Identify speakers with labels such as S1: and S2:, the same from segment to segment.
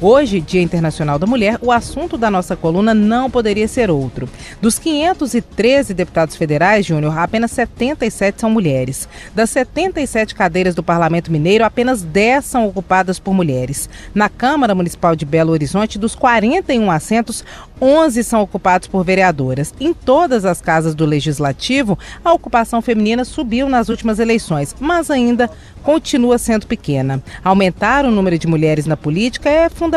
S1: Hoje, Dia Internacional da Mulher, o assunto da nossa coluna não poderia ser outro. Dos 513 deputados federais, Júnior, apenas 77 são mulheres. Das 77 cadeiras do Parlamento Mineiro, apenas 10 são ocupadas por mulheres. Na Câmara Municipal de Belo Horizonte, dos 41 assentos, 11 são ocupados por vereadoras. Em todas as casas do Legislativo, a ocupação feminina subiu nas últimas eleições, mas ainda continua sendo pequena. Aumentar o número de mulheres na política é fundamental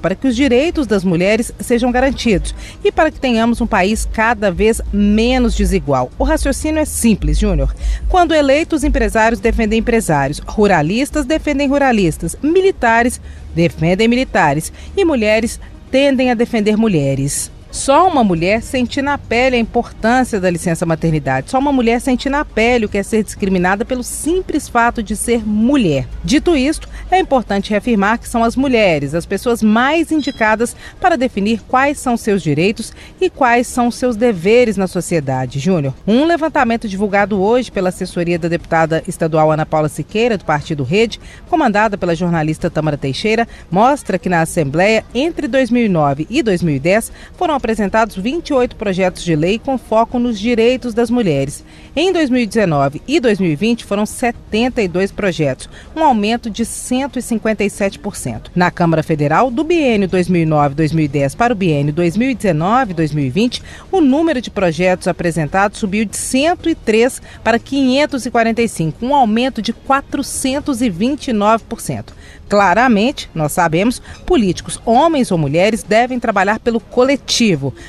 S1: para que os direitos das mulheres sejam garantidos e para que tenhamos um país cada vez menos desigual. O raciocínio é simples, Júnior. Quando eleitos, empresários defendem empresários, ruralistas defendem ruralistas, militares defendem militares e mulheres tendem a defender mulheres. Só uma mulher sente na pele a importância da licença maternidade. Só uma mulher sente na pele o que é ser discriminada pelo simples fato de ser mulher. Dito isto, é importante reafirmar que são as mulheres as pessoas mais indicadas para definir quais são seus direitos e quais são seus deveres na sociedade. Júnior, um levantamento divulgado hoje pela assessoria da deputada estadual Ana Paula Siqueira, do Partido Rede, comandada pela jornalista Tamara Teixeira, mostra que na Assembleia, entre 2009 e 2010, foram apresentados 28 projetos de lei com foco nos direitos das mulheres. Em 2019 e 2020 foram 72 projetos, um aumento de 157%. Na Câmara Federal, do biênio 2009-2010 para o biênio 2019-2020, o número de projetos apresentados subiu de 103 para 545, um aumento de 429%. Claramente, nós sabemos, políticos, homens ou mulheres, devem trabalhar pelo coletivo,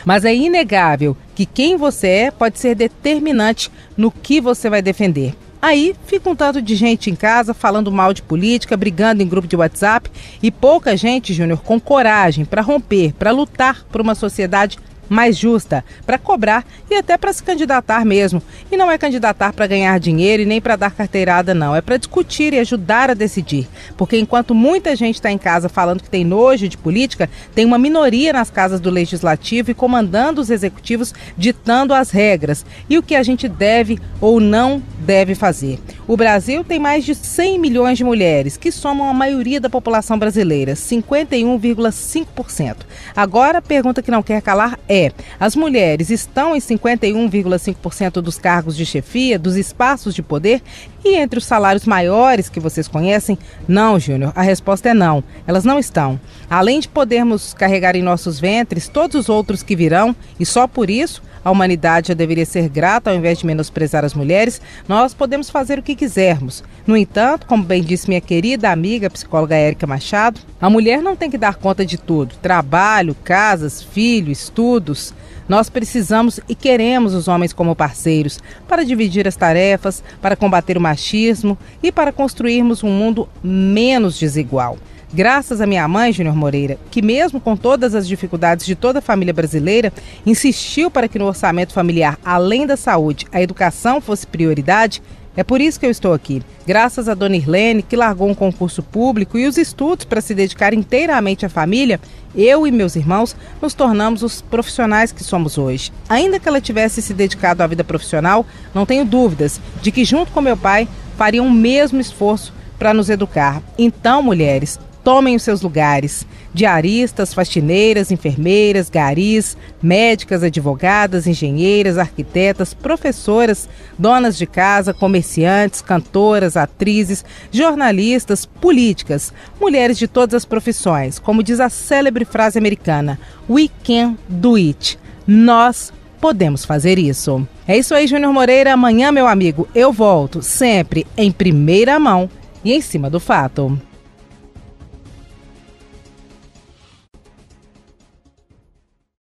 S1: mas é inegável que quem você é pode ser determinante no que você vai defender. Aí fica um tanto de gente em casa falando mal de política, brigando em grupo de WhatsApp e pouca gente, Júnior, com coragem para romper, para lutar por uma sociedade mais justa, para cobrar e até para se candidatar mesmo. E não é candidatar para ganhar dinheiro e nem para dar carteirada, não. É para discutir e ajudar a decidir. Porque enquanto muita gente está em casa falando que tem nojo de política, tem uma minoria nas casas do legislativo e comandando os executivos, ditando as regras e o que a gente deve ou não deve fazer. O Brasil tem mais de 100 milhões de mulheres, que somam a maioria da população brasileira, 51,5%. Agora, a pergunta que não quer calar é as mulheres estão em 51,5% dos cargos de chefia, dos espaços de poder e entre os salários maiores que vocês conhecem? Não, Júnior, a resposta é não. Elas não estão. Além de podermos carregar em nossos ventres todos os outros que virão, e só por isso a humanidade já deveria ser grata ao invés de menosprezar as mulheres, nós podemos fazer o que quisermos. No entanto, como bem disse minha querida amiga psicóloga Érica Machado, a mulher não tem que dar conta de tudo: trabalho, casas, filhos, Nós precisamos e queremos os homens como parceiros para dividir as tarefas, para combater o machismo e para construirmos um mundo menos desigual. Graças à minha mãe, Júnior Moreira, que mesmo com todas as dificuldades de toda a família brasileira, insistiu para que no orçamento familiar, além da saúde, a educação fosse prioridade, é por isso que eu estou aqui. Graças a Dona Irlene, que largou um concurso público e os estudos para se dedicar inteiramente à família, eu e meus irmãos nos tornamos os profissionais que somos hoje. Ainda que ela tivesse se dedicado à vida profissional, não tenho dúvidas de que, junto com meu pai, fariam o mesmo esforço para nos educar. Então, mulheres, tomem os seus lugares. Diaristas, faxineiras, enfermeiras, garis, médicas, advogadas, engenheiras, arquitetas, professoras, donas de casa, comerciantes, cantoras, atrizes, jornalistas, políticas, mulheres de todas as profissões. Como diz a célebre frase americana: We can do it. Nós podemos fazer isso. É isso aí, Júnior Moreira. Amanhã, meu amigo, eu volto, sempre em primeira mão e em cima do fato.